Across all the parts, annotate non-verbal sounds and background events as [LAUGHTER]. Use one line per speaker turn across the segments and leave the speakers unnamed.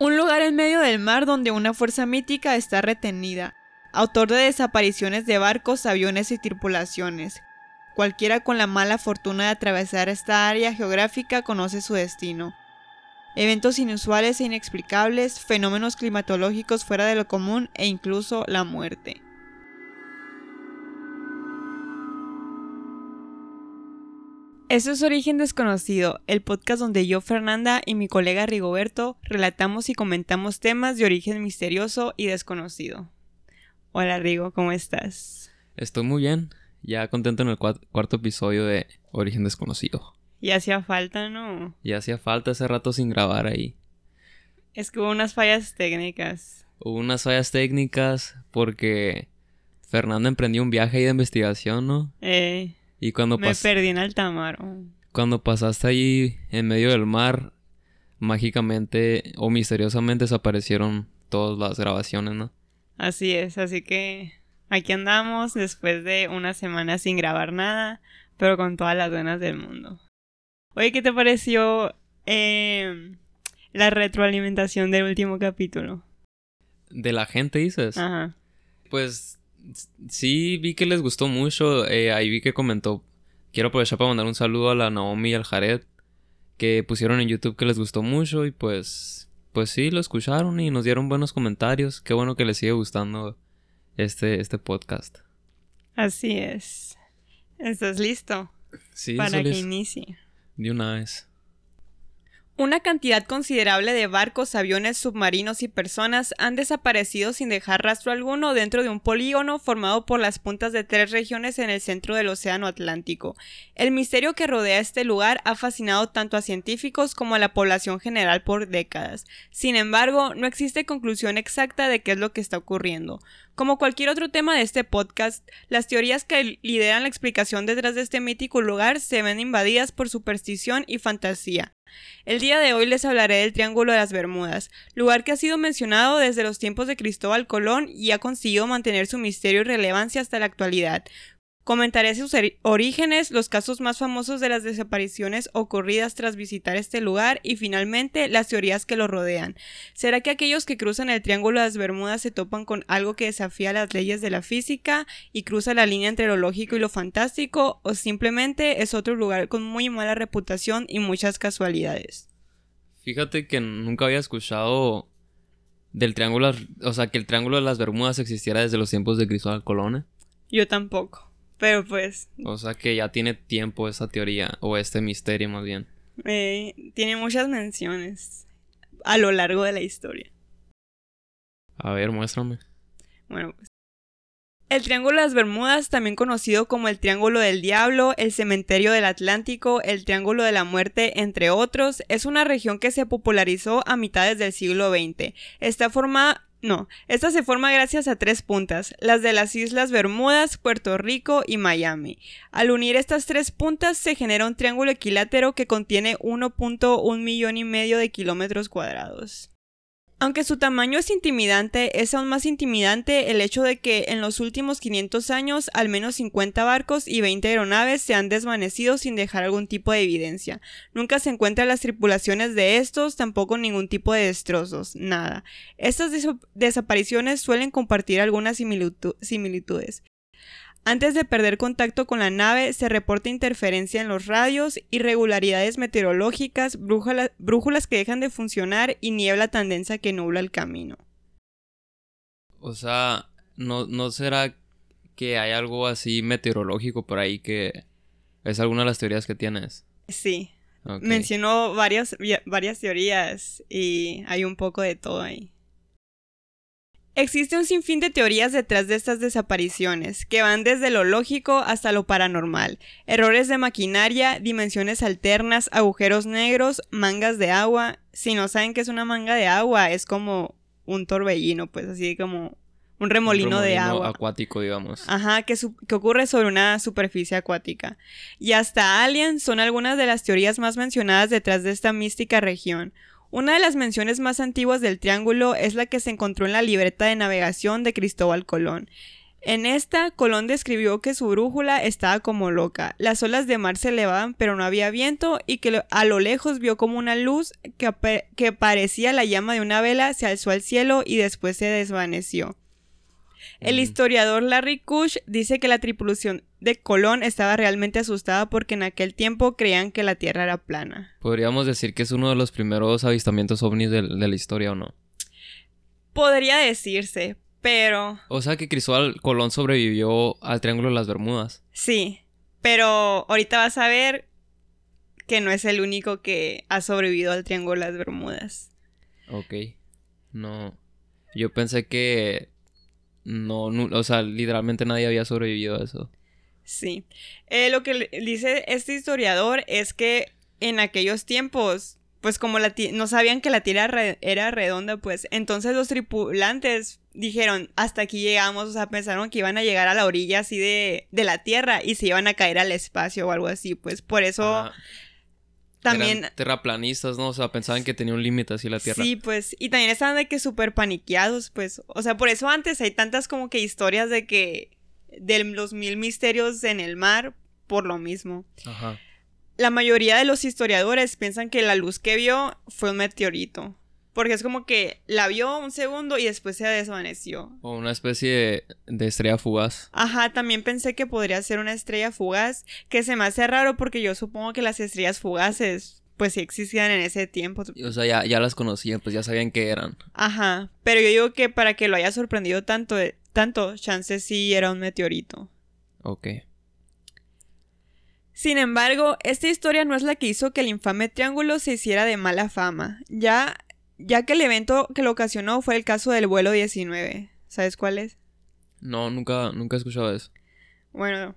Un lugar en medio del mar donde una fuerza mítica está retenida. Autor de desapariciones de barcos, aviones y tripulaciones. Cualquiera con la mala fortuna de atravesar esta área geográfica conoce su destino. Eventos inusuales e inexplicables, fenómenos climatológicos fuera de lo común e incluso la muerte. Eso es Origen Desconocido, el podcast donde yo, Fernanda, y mi colega Rigoberto relatamos y comentamos temas de origen misterioso y desconocido. Hola Rigo, ¿cómo estás?
Estoy muy bien, ya contento en el cuarto episodio de Origen Desconocido.
Ya hacía falta, ¿no?
Ya hacía falta ese rato sin grabar ahí.
Es que hubo unas fallas técnicas.
Hubo unas fallas técnicas porque Fernanda emprendió un viaje ahí de investigación, ¿no?
Eh.
Y cuando
Me perdí en mar.
Cuando pasaste allí en medio del mar, mágicamente o misteriosamente desaparecieron todas las grabaciones, ¿no?
Así es, así que aquí andamos después de una semana sin grabar nada, pero con todas las ganas del mundo. Oye, ¿qué te pareció em, la retroalimentación del último capítulo?
¿De la gente dices?
Ajá.
Pues sí vi que les gustó mucho. Eh, ahí vi que comentó. Quiero aprovechar para mandar un saludo a la Naomi y al Jared. Que pusieron en YouTube que les gustó mucho. Y pues. Pues sí, lo escucharon y nos dieron buenos comentarios. Qué bueno que les sigue gustando este, este podcast.
Así es. ¿Estás listo?
Sí,
Para que inicie.
De una vez.
Una cantidad considerable de barcos, aviones, submarinos y personas han desaparecido sin dejar rastro alguno dentro de un polígono formado por las puntas de tres regiones en el centro del Océano Atlántico. El misterio que rodea este lugar ha fascinado tanto a científicos como a la población general por décadas. Sin embargo, no existe conclusión exacta de qué es lo que está ocurriendo. Como cualquier otro tema de este podcast, las teorías que lideran la explicación detrás de este mítico lugar se ven invadidas por superstición y fantasía. El día de hoy les hablaré del Triángulo de las Bermudas, lugar que ha sido mencionado desde los tiempos de Cristóbal Colón y ha conseguido mantener su misterio y relevancia hasta la actualidad. Comentaré sus orígenes, los casos más famosos de las desapariciones ocurridas tras visitar este lugar y finalmente las teorías que lo rodean. ¿Será que aquellos que cruzan el Triángulo de las Bermudas se topan con algo que desafía las leyes de la física y cruza la línea entre lo lógico y lo fantástico o simplemente es otro lugar con muy mala reputación y muchas casualidades?
Fíjate que nunca había escuchado del triángulo, o sea, que el Triángulo de las Bermudas existiera desde los tiempos de Cristóbal Colón. ¿eh?
Yo tampoco. Pero pues.
O sea que ya tiene tiempo esa teoría, o este misterio más bien.
Eh, tiene muchas menciones a lo largo de la historia.
A ver, muéstrame.
Bueno, pues. El Triángulo de las Bermudas, también conocido como el Triángulo del Diablo, el Cementerio del Atlántico, el Triángulo de la Muerte, entre otros, es una región que se popularizó a mitades del siglo XX. Está formada no, esta se forma gracias a tres puntas, las de las Islas Bermudas, Puerto Rico y Miami. Al unir estas tres puntas se genera un triángulo equilátero que contiene 1.1 millón y medio de kilómetros cuadrados. Aunque su tamaño es intimidante, es aún más intimidante el hecho de que en los últimos 500 años al menos 50 barcos y 20 aeronaves se han desvanecido sin dejar algún tipo de evidencia. Nunca se encuentran las tripulaciones de estos, tampoco ningún tipo de destrozos, nada. Estas desapariciones suelen compartir algunas similitudes. Antes de perder contacto con la nave, se reporta interferencia en los radios, irregularidades meteorológicas, brújulas que dejan de funcionar y niebla tan densa que nubla el camino.
O sea, ¿no, ¿no será que hay algo así meteorológico por ahí que es alguna de las teorías que tienes?
Sí. Mencionó varias, varias teorías y hay un poco de todo ahí. Existe un sinfín de teorías detrás de estas desapariciones, que van desde lo lógico hasta lo paranormal. Errores de maquinaria, dimensiones alternas, agujeros negros, mangas de agua. Si no saben qué es una manga de agua, es como un torbellino, pues así como un remolino, de agua.
acuático, digamos.
Ajá, que, que, ocurre sobre una superficie acuática. Y hasta aliens son algunas de las teorías más mencionadas detrás de esta mística región. Una de las menciones más antiguas del triángulo es la que se encontró en la libreta de navegación de Cristóbal Colón. En esta, Colón describió que su brújula estaba como loca. Las olas de mar se elevaban, pero no había viento, y que a lo lejos vio como una luz que, que parecía la llama de una vela se alzó al cielo y después se desvaneció. El historiador Larry Kush dice que la tripulación de Colón estaba realmente asustada porque en aquel tiempo creían que la Tierra era plana.
Podríamos decir que es uno de los primeros avistamientos ovnis de, la historia, ¿o no?
Podría decirse, pero...
O sea que Cristóbal Colón sobrevivió al Triángulo de las Bermudas.
Sí, pero ahorita vas a ver que no es el único que ha sobrevivido al Triángulo de las Bermudas.
Ok. No. Yo pensé que no, o sea, literalmente nadie había sobrevivido a eso.
Sí. Eh, lo que dice este historiador es que en aquellos tiempos, pues como la no sabían que la tierra era redonda, pues entonces los tripulantes dijeron, hasta aquí llegamos, o sea, pensaron que iban a llegar a la orilla así de, de la tierra y se iban a caer al espacio o algo así, pues por eso...
También. terraplanistas, ¿no? O sea, pensaban que tenía un límite así la Tierra.
Sí, pues. Y también estaban de que súper paniqueados, pues. O sea, por eso antes hay tantas como que historias de que. de los mil misterios en el mar, por lo mismo. Ajá. La mayoría de los historiadores piensan que la luz que vio fue un meteorito. Porque es como que la vio un segundo y después se desvaneció.
O una especie de, estrella fugaz.
Ajá, también pensé que podría ser una estrella fugaz, que se me hace raro porque yo supongo que las estrellas fugaces pues sí existían en ese tiempo.
O sea, ya, ya las conocían, pues ya sabían qué eran.
Ajá, pero yo digo que para que lo haya sorprendido tanto, tanto, chances sí era un meteorito.
Ok.
Sin embargo, esta historia no es la que hizo que el infame triángulo se hiciera de mala fama. Ya ya que el evento que lo ocasionó fue el caso del vuelo 19. ¿Sabes cuál es?
No, nunca, nunca he escuchado eso.
Bueno,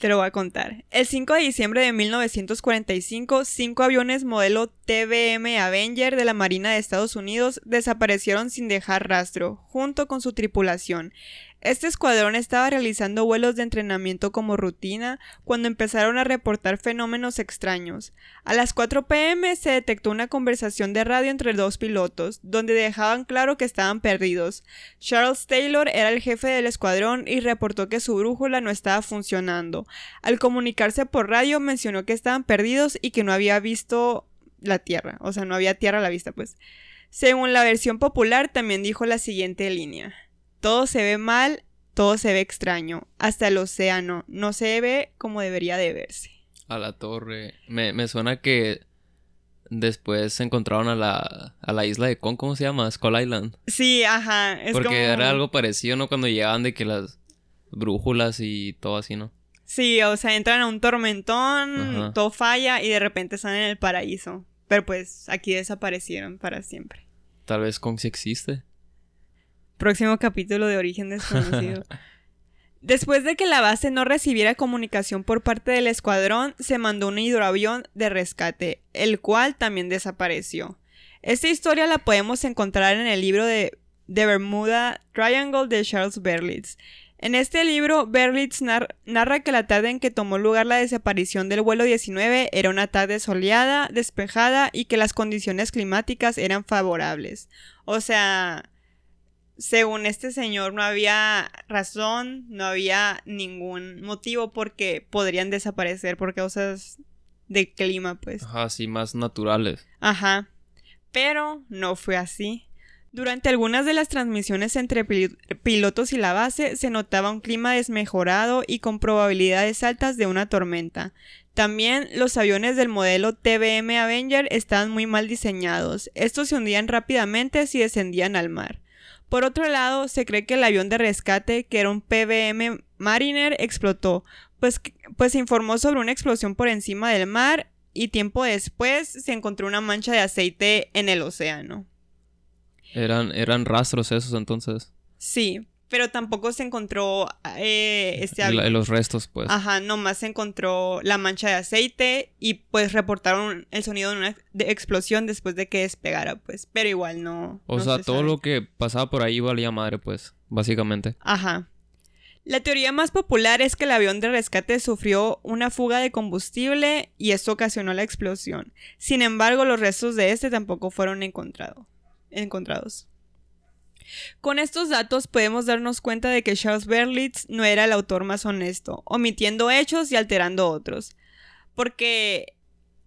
te lo voy a contar. El 5 de diciembre de 1945, cinco aviones modelo TBM Avenger de la Marina de Estados Unidos desaparecieron sin dejar rastro, junto con su tripulación. Este escuadrón estaba realizando vuelos de entrenamiento como rutina cuando empezaron a reportar fenómenos extraños. A las 4 pm se detectó una conversación de radio entre dos pilotos, donde dejaban claro que estaban perdidos. Charles Taylor era el jefe del escuadrón y reportó que su brújula no estaba funcionando. Al comunicarse por radio mencionó que estaban perdidos y que no había visto la Tierra, o sea, no había Tierra a la vista, pues. Según la versión popular, también dijo la siguiente línea. Todo se ve mal, todo se ve extraño. Hasta el océano no se ve como debería de verse.
A la torre. Me, suena que después se encontraron a la, a la isla de Kong, ¿cómo se llama? Skull Island.
Sí, ajá.
Porque era algo parecido, ¿no? Cuando llegaban de que las brújulas y todo así, ¿no?
Sí, o sea, entran a un tormentón, todo falla y de repente están en el paraíso. Pero pues aquí desaparecieron para siempre.
Tal vez Kong sí existe.
Próximo capítulo de Origen Desconocido. [LAUGHS] Después de que la base no recibiera comunicación por parte del escuadrón, se mandó un hidroavión de rescate, el cual también desapareció. Esta historia la podemos encontrar en el libro de The Bermuda Triangle de Charles Berlitz. En este libro, Berlitz narra que la tarde en que tomó lugar la desaparición del vuelo 19 era una tarde soleada, despejada y que las condiciones climáticas eran favorables. O sea, según este señor no había razón, no había ningún motivo porque podrían desaparecer por causas de clima, pues.
Ajá, sí, más naturales.
Ajá. Pero no fue así. Durante algunas de las transmisiones entre pilotos y la base se notaba un clima desmejorado y con probabilidades altas de una tormenta. También los aviones del modelo TBM Avenger estaban muy mal diseñados. Estos se hundían rápidamente si descendían al mar. Por otro lado, se cree que el avión de rescate, que era un PBM Mariner, explotó, pues, pues se informó sobre una explosión por encima del mar y tiempo después se encontró una mancha de aceite en el océano.
Eran, eran rastros esos entonces.
Sí, pero tampoco se encontró eh, este
los restos, pues.
Ajá, nomás se encontró la mancha de aceite y pues reportaron el sonido de una explosión después de que despegara, pues. Pero igual no.
O sea, todo lo que pasaba por ahí valía madre, pues, básicamente.
Ajá. La teoría más popular es que el avión de rescate sufrió una fuga de combustible y esto ocasionó la explosión. Sin embargo, los restos de este tampoco fueron encontrados. Con estos datos podemos darnos cuenta de que Charles Berlitz no era el autor más honesto, omitiendo hechos y alterando otros. Porque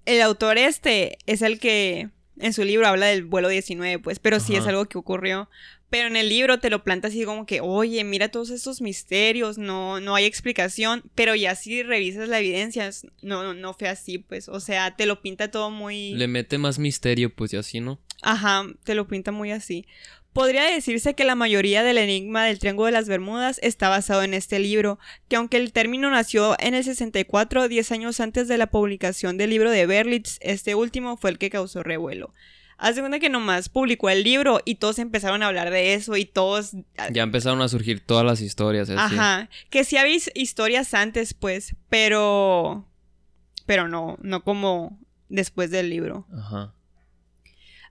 el autor este es el que en su libro habla del vuelo 19, pues, pero sí es
Ajá.
algo que ocurrió. Pero en el libro te lo planta así como que, oye, mira todos estos misterios, no, no hay explicación, pero ya si revisas la evidencia, no, no, no fue así, pues, o sea, te lo pinta todo muy...
Le mete más misterio, pues, y así, ¿no?
Ajá, te lo pinta muy así. Podría decirse que la mayoría del enigma del Triángulo de las Bermudas está basado en este libro, que aunque el término nació en el 64, 10 años antes de la publicación del libro de Berlitz, este último fue el que causó revuelo. Haz de cuenta que nomás publicó el libro y todos empezaron a hablar de eso y todos...
Ya empezaron a surgir todas las historias, así.
Ajá, que sí habéis historias antes, pues, pero... Pero no, no como después del libro.
Ajá.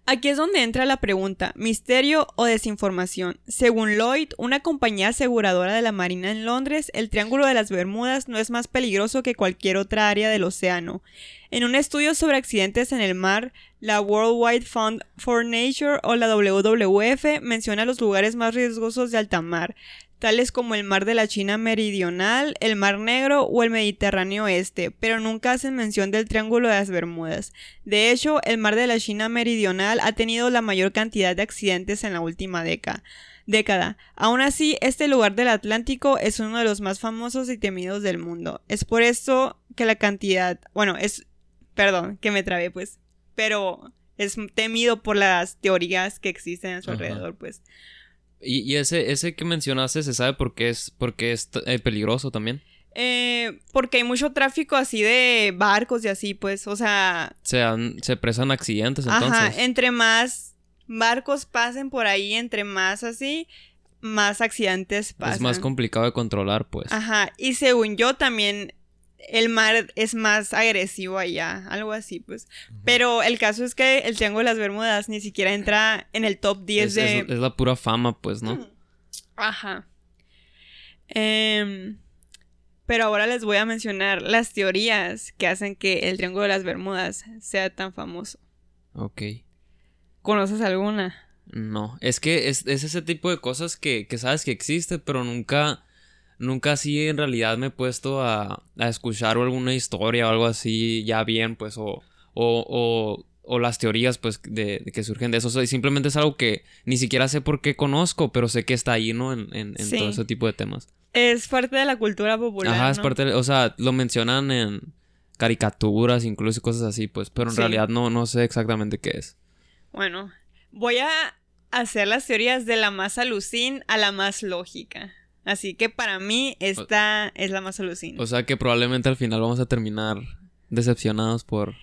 Aquí es donde entra la pregunta, misterio o desinformación. Según Lloyd, una compañía aseguradora de la Marina en Londres, el Triángulo de las Bermudas no es más peligroso que cualquier otra área del océano. En un estudio sobre accidentes en el mar, la Worldwide Fund for Nature o la WWF menciona los lugares más riesgosos de alta mar, tales como el mar de la China Meridional, el Mar Negro o el Mediterráneo Este, pero nunca hacen mención del Triángulo de las Bermudas. De hecho, el mar de la China Meridional ha tenido la mayor cantidad de accidentes en la última década. década. Aún así, este lugar del Atlántico es uno de los más famosos y temidos del mundo. Es por esto que la cantidad, bueno, es, perdón, que me trabé pues, pero es temido por las teorías que existen a su
Ajá.
alrededor, pues.
Y, y ese, ese que mencionaste, ¿se sabe por qué es, por qué es eh, peligroso también?
Eh, porque hay mucho tráfico así de barcos y así, pues, o sea,
Se, han- se presan accidentes entonces.
Ajá, entre más barcos pasen por ahí, entre más así, más accidentes pasan.
es más complicado de controlar, pues.
Ajá, y según yo también el mar es más agresivo allá, algo así, pues. Pero el caso es que el Triángulo de las Bermudas ni siquiera entra en el top 10
es,
de...
es- es la pura fama, pues, ¿no? [CLEARS THROAT]
Ajá. Em, pero ahora les voy a mencionar las teorías que hacen que el Triángulo de las Bermudas sea tan famoso.
Ok.
¿Conoces alguna?
No, es que es, es ese tipo de cosas que, que sabes que existe, pero nunca, nunca así en realidad me he puesto a, a escuchar alguna historia o algo así ya bien, pues, o, o, o, o las teorías, pues, de, de que surgen de eso. O sea, simplemente es algo que ni siquiera sé por qué conozco, pero sé que está ahí, ¿no? En, en, en
Sí.
todo ese tipo de temas.
Es parte de la cultura popular.
Ajá, es
¿no?
parte, de- o sea, lo mencionan en caricaturas, incluso cosas así, pues, pero en
Sí.
realidad no, no sé exactamente qué es.
Bueno, voy a hacer las teorías de la más alucin a la más lógica. Así que para mí esta es la más alucin.
O sea que probablemente al final vamos a terminar decepcionados por,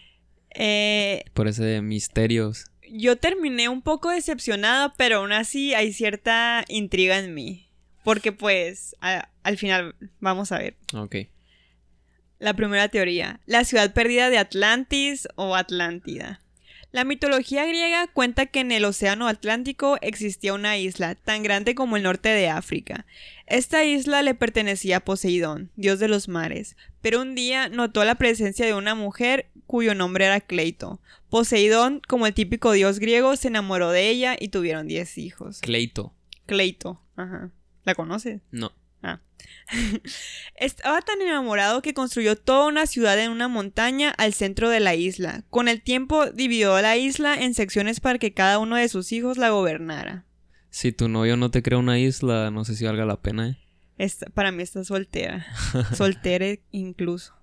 Eh,
por ese misterios.
yo terminé un poco decepcionada, pero aún así hay cierta intriga en mí. Porque pues a- al final vamos a ver.
Ok.
La primera teoría, la ciudad perdida de Atlantis o Atlántida. La mitología griega cuenta que en el Océano Atlántico existía una isla tan grande como el norte de África. Esta isla le pertenecía a Poseidón, dios de los mares, pero un día notó la presencia de una mujer cuyo nombre era Cleito. Poseidón, como el típico dios griego, se enamoró de ella y tuvieron 10 hijos.
Cleito.
Cleito, ajá. ¿La conoces?
No. [LAUGHS]
Estaba tan enamorado que construyó toda una ciudad en una montaña al centro de la isla. Con el tiempo dividió la isla en secciones para que cada uno de sus hijos la gobernara.
Si tu novio no te crea una isla, no sé si valga la pena, ¿eh?
Esta- para mí está soltera. [LAUGHS] Soltera incluso.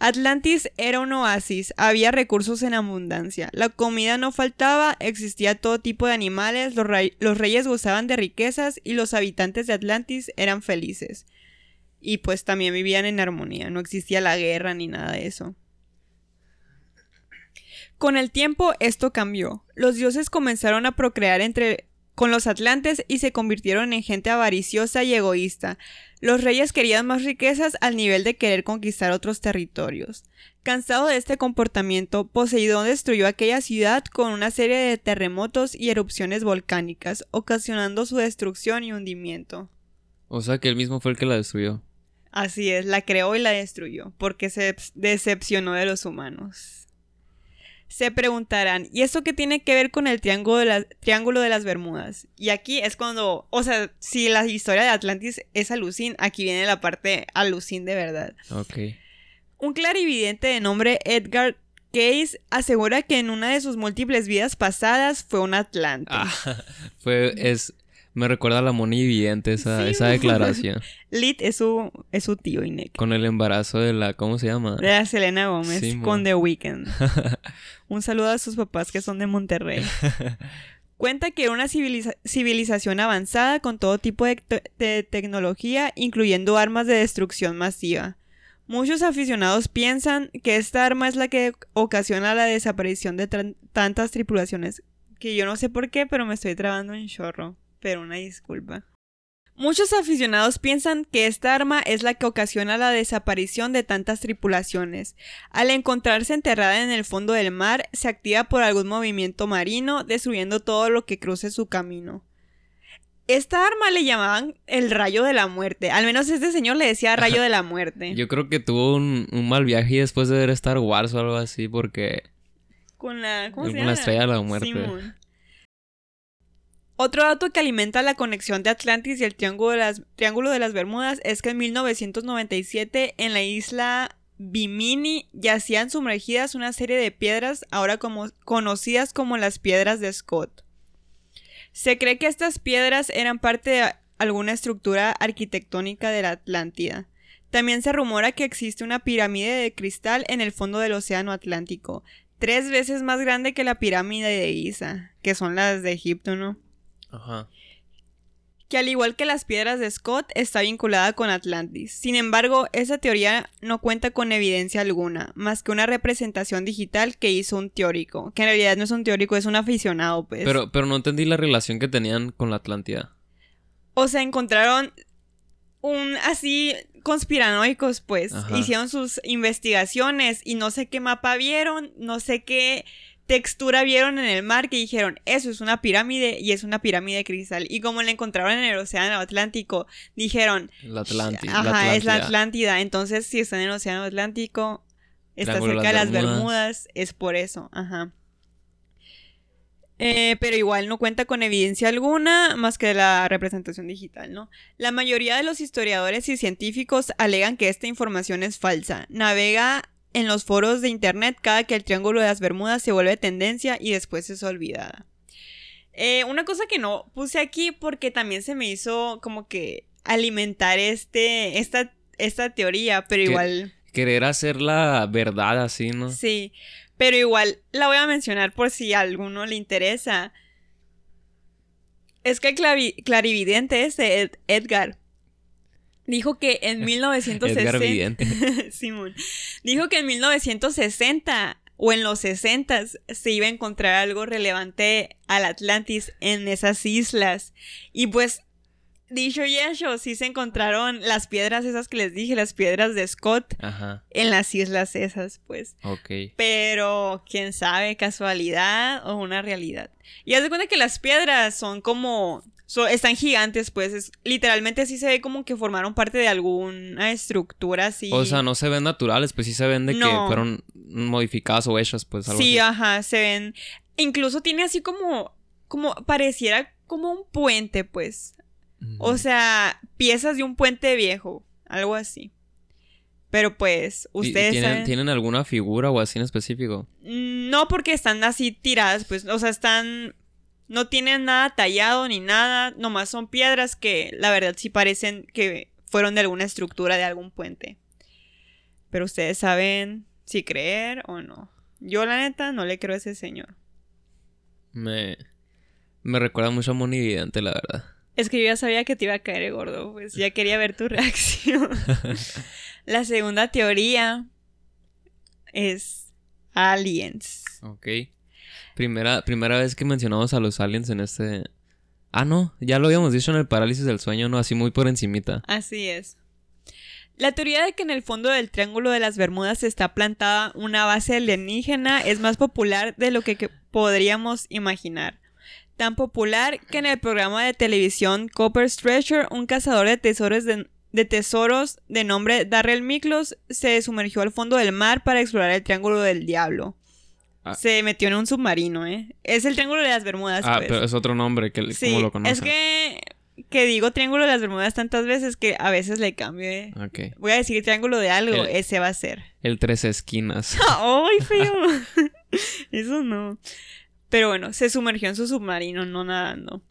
Atlantis era un oasis, había recursos en abundancia, la comida no faltaba, existía todo tipo de animales, los, rey- los reyes gozaban de riquezas y los habitantes de Atlantis eran felices. Y pues también vivían en armonía, no existía la guerra ni nada de eso. Con el tiempo esto cambió. Los dioses comenzaron a procrear entre con los atlantes y se convirtieron en gente avariciosa y egoísta. Los reyes querían más riquezas al nivel de querer conquistar otros territorios. Cansado de este comportamiento, Poseidón destruyó aquella ciudad con una serie de terremotos y erupciones volcánicas, ocasionando su destrucción y hundimiento.
O sea que él mismo fue el que la destruyó.
Así es, la creó y la destruyó, porque se decepcionó de los humanos. Se preguntarán, ¿y eso qué tiene que ver con el triángulo de, la- triángulo de las Bermudas? Y aquí es cuando, o sea, si la historia de Atlantis es alucin, aquí viene la parte alucin de verdad.
Ok.
Un clarividente de nombre Edgar Case asegura que en una de sus múltiples vidas pasadas fue un Atlante.
Ah, [LAUGHS] fue, es, me recuerda a la Moni Vidente esa,
Sí,
esa [LAUGHS] declaración.
Lit es su, es su tío Inek.
Con el embarazo de la, ¿cómo se llama?
De la Selena Gómez
Sí,
con The Weeknd. [LAUGHS] Un saludo a sus papás que son de Monterrey. [LAUGHS] Cuenta que era una civiliza- civilización avanzada con todo tipo de, te- de tecnología, incluyendo armas de destrucción masiva. Muchos aficionados piensan que esta arma es la que ocasiona la desaparición de tantas tripulaciones. Que yo no sé por qué, pero me estoy trabando en chorro. Pero una disculpa. Muchos aficionados piensan que esta arma es la que ocasiona la desaparición de tantas tripulaciones. Al encontrarse enterrada en el fondo del mar, se activa por algún movimiento marino, destruyendo todo lo que cruce su camino. Esta arma le llamaban el rayo de la muerte. Al menos este señor le decía rayo [LAUGHS] de la muerte.
Yo creo que tuvo un, un mal viaje después de ver Star Wars o algo así, porque
Con la, ¿cómo se
con
llama?
la estrella de la muerte.
Simón. Otro dato que alimenta la conexión de Atlantis y el Triángulo de las, Bermudas es que en 1997 en la isla Bimini yacían sumergidas una serie de piedras ahora conocidas como las piedras de Scott. Se cree que estas piedras eran parte de alguna estructura arquitectónica de la Atlántida. También se rumora que existe una pirámide de cristal en el fondo del Océano Atlántico, tres veces más grande que la pirámide de Giza, que son las de Egipto, ¿no?
Ajá.
Que al igual que las piedras de Scott, está vinculada con Atlantis. Sin embargo, esa teoría no cuenta con evidencia alguna, más que una representación digital que hizo un teórico, que en realidad no es un teórico, es un aficionado, pues.
Pero, pero no entendí la relación que tenían con la Atlántida.
O sea, encontraron un así conspiranoicos, pues.
Ajá.
Hicieron sus investigaciones y no sé qué mapa vieron, no sé qué textura vieron en el mar que dijeron, eso es una pirámide y es una pirámide de cristal. Y como la encontraron en el océano Atlántico, dijeron,
La Atlántida.
ajá, es la
Atlántida.
Atlántida. Entonces, si está en el océano Atlántico, está
Triángulo
cerca de las
Bermudas.
Bermudas, es por eso, ajá. Eh, pero igual no cuenta con evidencia alguna más que la representación digital, ¿no? La mayoría de los historiadores y científicos alegan que esta información es falsa. Navega en los foros de internet cada que el Triángulo de las Bermudas se vuelve tendencia y después es olvidada. Eh, una cosa que no puse aquí porque también se me hizo como que alimentar este, esta, esta teoría, pero igual...
Querer hacer la verdad así, ¿no?
Sí, pero igual la voy a mencionar por si a alguno le interesa. Es que el clarividente ese, Ed- Edgar, dijo que en 1960...
Edgar Vidente.
Simón. Dijo que en 1960 o en los 60 se iba a encontrar algo relevante al Atlantis en esas islas. Y pues, dicho y hecho, sí se encontraron las piedras esas que les dije, las piedras de Scott
Ajá.
en las islas esas, pues.
Ok.
Pero, quién sabe, casualidad o una realidad. Y haz de cuenta que las piedras son como. So- están gigantes, pues. es- literalmente sí se ve como que formaron parte de alguna estructura así.
O sea, no se ven naturales, pues sí se ven de que fueron modificadas o hechas, pues algo
Sí,
así.
ajá, se ven. Incluso tiene así como. Como pareciera como un puente, pues. O sea, piezas de un puente viejo. Algo así. Pero pues,
¿Y- y
ustedes
tienen,
saben-
¿Tienen alguna figura o así en específico?
No porque están así tiradas, pues, o sea, están... No tienen nada tallado ni nada, nomás son piedras que la verdad sí parecen que fueron de alguna estructura de algún puente. Pero ustedes saben si creer o no. Yo la neta no le creo a ese señor.
Me, me recuerda mucho a Moni Vidente, la verdad.
Es que yo ya sabía que te iba a caer el gordo, pues ya quería ver tu [LAUGHS] reacción. [LAUGHS] la segunda teoría es aliens.
Ok. Primera, primera vez que mencionamos a los aliens en este... Ah, no, ya lo habíamos dicho en el parálisis del sueño, ¿no? Así muy por encimita.
Así es. La teoría de que en el fondo del Triángulo de las Bermudas está plantada una base alienígena es más popular de lo que, podríamos imaginar. Tan popular que en el programa de televisión Copper's Treasure, un cazador de tesoros de, de tesoros de nombre Darrell Miklos se sumergió al fondo del mar para explorar el Triángulo del Diablo.
Ah.
se metió en un submarino, ¿eh? Es el Triángulo de las Bermudas,
Ah,
pues.
pero es otro nombre que
sí,
¿cómo lo conocen?
es que, que digo Triángulo de las Bermudas tantas veces que a veces le cambio, ¿eh?
Ok.
Voy a decir Triángulo de algo,
El-
ese va a ser.
El tres esquinas. [LAUGHS]
¡Ay, feo! [LAUGHS] [LAUGHS] Eso no. Pero bueno, se sumergió en su submarino, no nadando.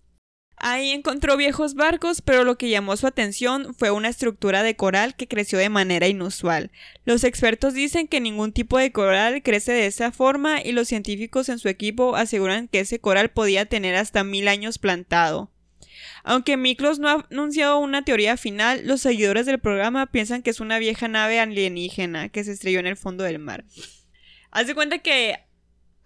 Ahí encontró viejos barcos, pero lo que llamó su atención fue una estructura de coral que creció de manera inusual. Los expertos dicen que ningún tipo de coral crece de esa forma y los científicos en su equipo aseguran que ese coral podía tener hasta mil años plantado. Aunque Miklos no ha anunciado una teoría final, los seguidores del programa piensan que es una vieja nave alienígena que se estrelló en el fondo del mar. Haz de cuenta que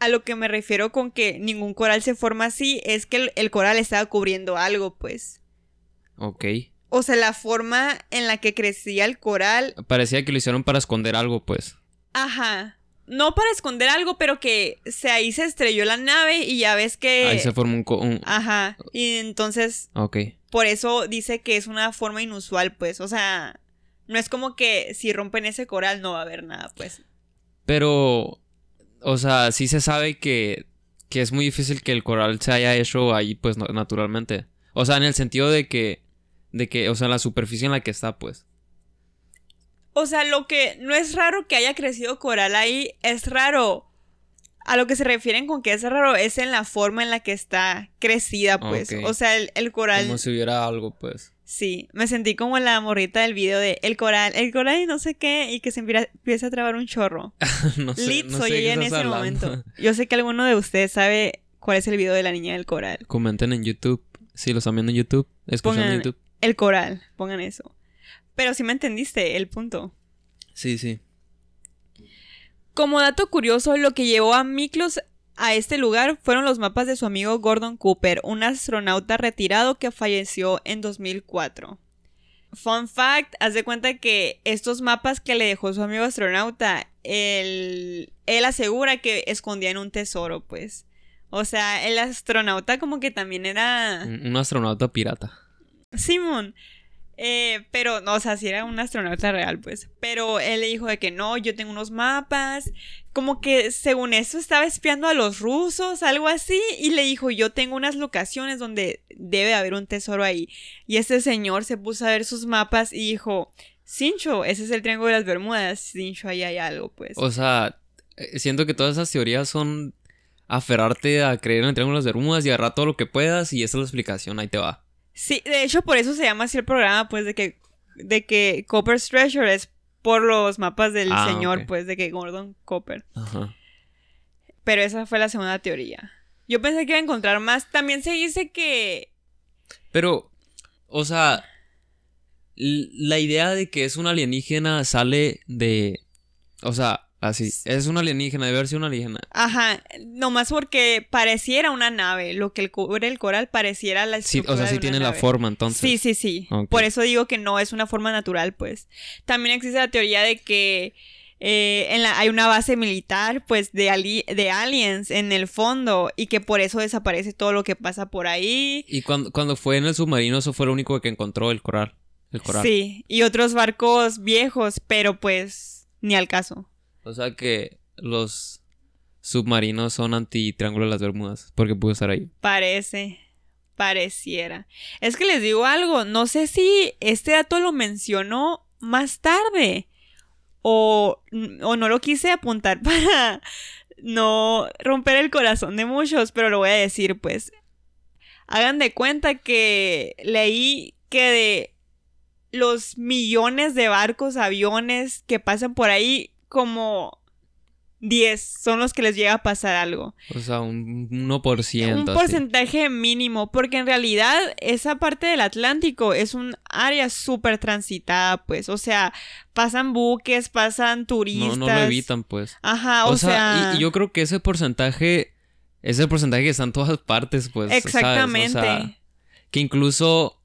a lo que me refiero con que ningún coral se forma así es que el, el coral estaba cubriendo algo, pues.
Ok.
O sea, la forma en la que crecía el coral,
Parecía que lo hicieron para esconder algo, pues.
ajá. No para esconder algo, pero que se, ahí se estrelló la nave y ya ves que...
Ahí se formó un... co- un-
Ajá. Y entonces,
Ok.
por eso dice que es una forma inusual, pues. O sea, no es como que si rompen ese coral no va a haber nada, pues.
Pero... O sea, sí se sabe que... Que es muy difícil que el coral se haya hecho ahí, pues, no- naturalmente. O sea, en el sentido de que... De que... O sea, en la superficie en la que está, pues.
O sea, lo que no es raro que haya crecido coral ahí, es raro. A lo que se refieren con que es raro es en la forma en la que está crecida, pues. O sea, el, el coral.
Como si hubiera algo, pues.
Sí, me sentí como la morrita del video de el coral, el coral y no sé qué, y que se empieza a trabar un chorro. [LAUGHS]
no sé,
Lit
no
soy
sé
ella en ese
hablando.
momento. [LAUGHS] Yo sé que alguno de ustedes sabe cuál es el video de la niña del coral.
Comenten en YouTube. Si lo están viendo en YouTube. Escuchan en YouTube.
El coral, pongan eso. Pero sí me entendiste el punto.
Sí, sí.
Como dato curioso, lo que llevó a Miklos a este lugar fueron los mapas de su amigo Gordon Cooper, un astronauta retirado que falleció en 2004. Fun fact, haz de cuenta que estos mapas que le dejó su amigo astronauta, él, él asegura que escondían un tesoro, pues. O sea, el astronauta como que también era...
Un, un astronauta pirata.
Simón. Eh, pero, no, o sea, si era un astronauta real, pues. Pero él le dijo de que no, yo tengo unos mapas. Como que según eso estaba espiando a los rusos, algo así. Y le dijo, yo tengo unas locaciones donde debe haber un tesoro ahí. Y este señor se puso a ver sus mapas y dijo, Sincho, ese es el Triángulo de las Bermudas. Sincho, ahí hay algo, pues.
O sea, eh, siento que todas esas teorías son aferrarte a creer en el Triángulo de las Bermudas y agarrar todo lo que puedas y esa es la explicación, ahí te va.
Sí, de hecho por eso se llama así el programa, pues de que, de que Copper's Treasure es por los mapas del
Ah,
señor, pues de que Gordon Copper.
Ajá.
Pero esa fue la segunda teoría. Yo pensé que iba a encontrar más. También se dice que...
Pero, o sea, la idea de que es un alienígena sale de... O sea, así, es un alienígena, debe haber sido un alienígena.
Ajá, nomás porque pareciera una nave. Lo que el cubre el coral pareciera la
Sí,
estructura
o sea,
de
sí
una
tiene la forma entonces.
Sí, sí, sí. Por eso digo que no es una forma natural, pues. También existe la teoría de que eh, en la, hay una base militar, pues, de, ali- de aliens en el fondo y que por eso desaparece todo lo que pasa por ahí.
Y cuando, cuando fue en el submarino, eso fue lo único que encontró el coral. El coral.
Sí, y otros barcos viejos, pero pues ni al caso.
O sea que los submarinos son anti-triángulo de las Bermudas. Porque pudo estar ahí.
Parece, pareciera. Es que les digo algo, no sé si este dato lo mencionó más tarde o, o no lo quise apuntar [LAUGHS] para no romper el corazón de muchos, pero lo voy a decir pues. Hagan de cuenta que leí que de los millones de barcos, aviones que pasan por ahí, como 10 son los que les llega a pasar algo
O sea, un 1%.
un porcentaje mínimo, porque en realidad esa parte del Atlántico es un área súper transitada, pues, o sea, pasan buques, pasan turistas.
No, no lo evitan, pues.
Ajá, o,
O, sea,
sea,
y, y yo creo que ese porcentaje es el porcentaje que está en todas partes, pues. ¿sabes? O
exactamente.
sea, que incluso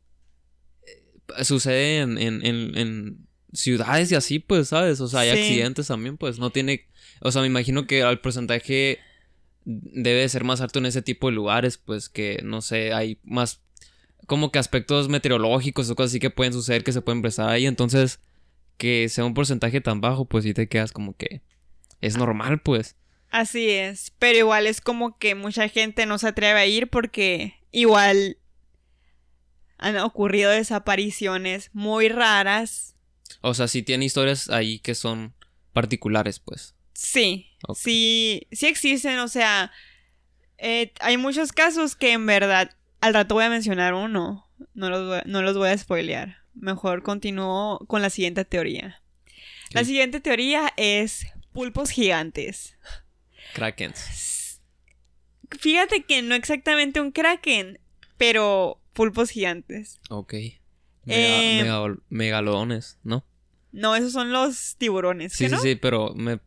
eh, sucede en, en, en, en ciudades y así, pues, ¿sabes? O sea, hay
Sí.
accidentes también, pues. No tiene. O sea, me imagino que el porcentaje debe de ser más alto en ese tipo de lugares, pues, que no sé, hay más. Como que aspectos meteorológicos o cosas así que pueden suceder que se pueden prestar ahí. Entonces, que sea un porcentaje tan bajo, pues sí te quedas como que. Es normal, pues.
Así es, pero igual es como que mucha gente no se atreve a ir porque igual han ocurrido desapariciones muy raras.
O sea, sí tiene historias ahí que son particulares, pues.
Sí, sí, sí existen, o sea, eh, hay muchos casos que en verdad, al rato voy a mencionar uno, no los voy, no los voy a spoilear, mejor continúo con la siguiente teoría. La siguiente teoría es pulpos gigantes.
Krakens.
Fíjate que no exactamente un kraken, pero pulpos gigantes.
Ok.
Eh,
Mega- megal- megalodones, ¿no?
No, esos son los tiburones,
Sí,
¿que
sí,
no?
sí, pero me,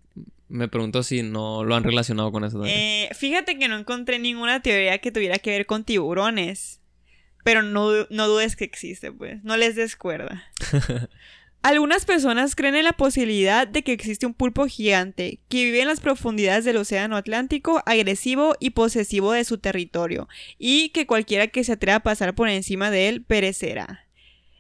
me pregunto si no lo han relacionado con eso también.
Eh, fíjate que no encontré ninguna teoría que tuviera que ver con tiburones. Pero no, no dudes que existe, pues. No les des cuerda. [LAUGHS] Algunas personas creen en la posibilidad de que existe un pulpo gigante que vive en las profundidades del Océano Atlántico, agresivo y posesivo de su territorio, y que cualquiera que se atreva a pasar por encima de él perecerá.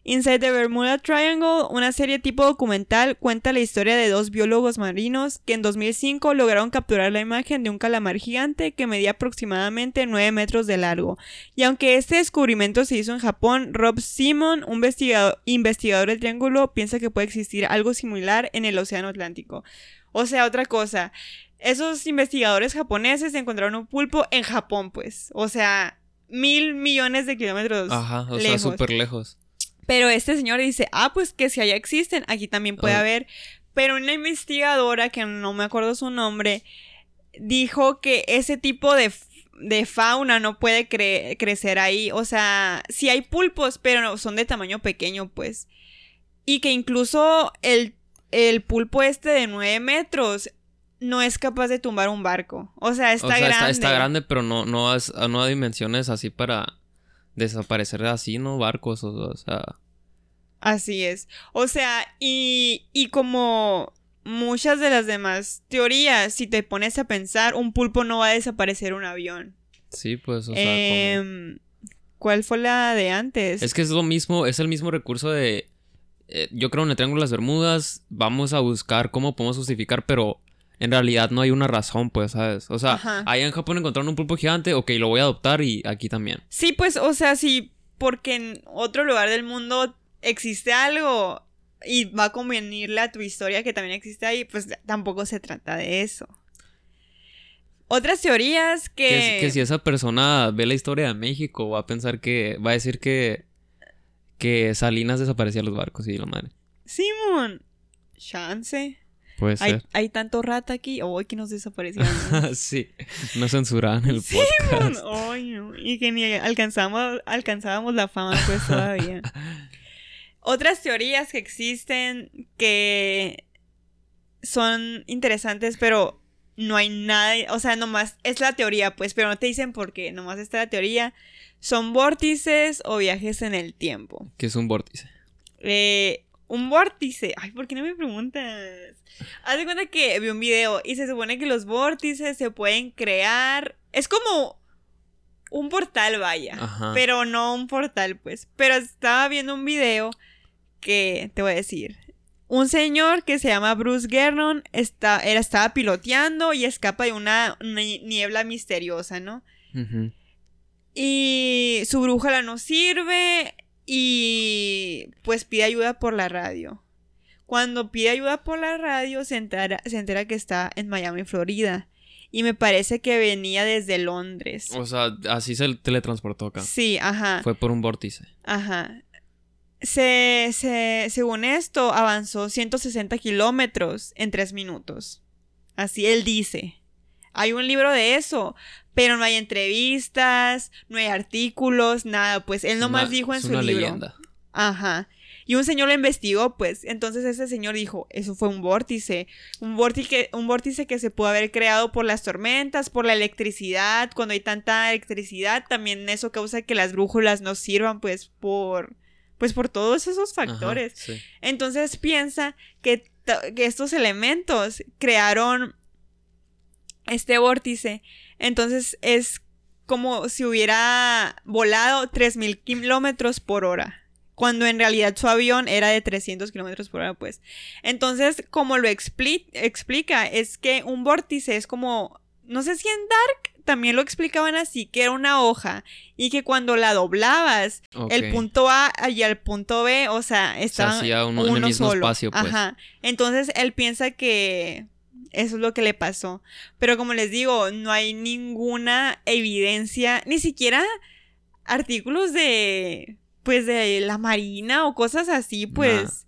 Inside the Bermuda Triangle, una serie tipo documental, cuenta la historia de dos biólogos marinos que en 2005 lograron capturar la imagen de un calamar gigante que medía aproximadamente 9 metros de largo. Y aunque este descubrimiento se hizo en Japón, Rob Simon, un investigado- investigador del triángulo, piensa que puede existir algo similar en el Océano Atlántico. O sea, otra cosa, esos investigadores japoneses encontraron un pulpo en Japón, pues. O sea, mil millones de kilómetros
Ajá, o sea, súper lejos.
Pero este señor dice, ah, pues que si allá existen, aquí también puede
Ah.
haber. Pero una investigadora, que no me acuerdo su nombre, dijo que ese tipo de, de fauna no puede cre- crecer ahí. O sea, sí hay pulpos, pero no, son de tamaño pequeño, pues. Y que incluso el, el pulpo este de 9 metros no es capaz de tumbar un barco. O sea, está
o sea,
grande.
Está, está grande, pero no, no, es- no a dimensiones así para desaparecer así, ¿no? Barcos, o, o sea...
Así es. O sea, y, y como muchas de las demás teorías, si te pones a pensar, un pulpo no va a desaparecer un avión.
Sí, pues, o sea, como-
Em, ¿Cuál fue la de antes?
Es que es lo mismo, es el mismo recurso de... eh, yo creo en el Triángulo de las Bermudas, vamos a buscar cómo podemos justificar, pero en realidad no hay una razón, pues, ¿sabes? O sea,
Ajá.
allá en Japón encontraron un pulpo gigante, ok, lo voy a adoptar y aquí también.
Sí, pues, o sea, sí, porque en otro lugar del mundo existe algo y va a convenirle a tu historia que también existe ahí, pues tampoco se trata de eso. Otras teorías que...
Que, que si esa persona ve la historia de México, va a pensar que... Va a decir que... Que Salinas desaparecía los barcos y la madre.
Simón, chance.
Puede
Hay,
ser.
hay tanto rata aquí. Hoy que nos desaparecieron. [LAUGHS]
sí, no censuraban el
Sí,
podcast.
Ay, no. Y que ni alcanzamos, alcanzábamos la fama, pues todavía. [LAUGHS] Otras teorías que existen que son interesantes, pero no hay nada. O sea, nomás es la teoría, pues, pero no te dicen por qué. Nomás está la teoría. Son vórtices o viajes en el tiempo.
Que es un vórtice.
Eh, un vórtice. Ay, ¿por qué no me preguntas? Haz de cuenta que vi un video y se supone que los vórtices se pueden crear. Es como un portal, vaya.
Ajá.
Pero no un portal, pues. Pero estaba viendo un video que te voy a decir. Un señor que se llama Bruce Gernon está, era, estaba piloteando y escapa de una, una niebla misteriosa, ¿no? Y su brújula no sirve y pues pide ayuda por la radio. Cuando pide ayuda por la radio se entera, se entera que está en Miami, Florida. Y me parece que venía desde Londres.
O sea, así se teletransportó acá.
Sí, ajá.
Fue por un vórtice.
Ajá. Se, se, según esto, avanzó 160 kilómetros en tres minutos. Así él dice. Hay un libro de eso, pero no hay entrevistas, no hay artículos, nada. Pues él nomás
Una-
dijo en
es
su
una
libro.
leyenda.
Ajá. Y un señor lo investigó, pues. Entonces ese señor dijo, eso fue un vórtice. Un vórtice, un vórtice que se pudo haber creado por las tormentas, por la electricidad. Cuando hay tanta electricidad, también eso causa que las brújulas no sirvan, pues, por... Pues por todos esos
Ajá,
factores.
sí.
Entonces piensa que estos elementos crearon este vórtice. Entonces es como si hubiera volado 3.000 kilómetros por hora. cuando en realidad su avión era de 300 kilómetros por hora, pues. Entonces, como lo explica, es que un vórtice es como, no sé si en Dark también lo explicaban así, que era una hoja y que cuando la doblabas, el punto A y el punto B, o sea, estaban uno, en el mismo espacio, pues. Ajá. Entonces, él piensa que eso es lo que le pasó. Pero como les digo, no hay ninguna evidencia, ni siquiera artículos de, pues, de la marina o cosas así, pues,